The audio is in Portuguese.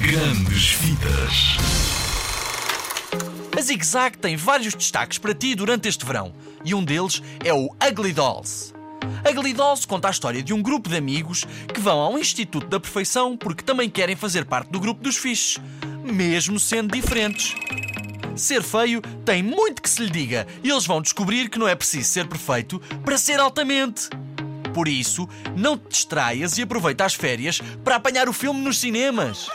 Grandes Vidas. A Zig Zag tem vários destaques para ti durante este verão e um deles é o Ugly Dolls. Ugly Dolls conta a história de um grupo de amigos que vão ao Instituto da Perfeição porque também querem fazer parte do grupo dos fixes, mesmo sendo diferentes. Ser feio tem muito que se lhe diga e eles vão descobrir que não é preciso ser perfeito para ser altamente. Por isso, não te distraias e aproveita as férias para apanhar o filme nos cinemas.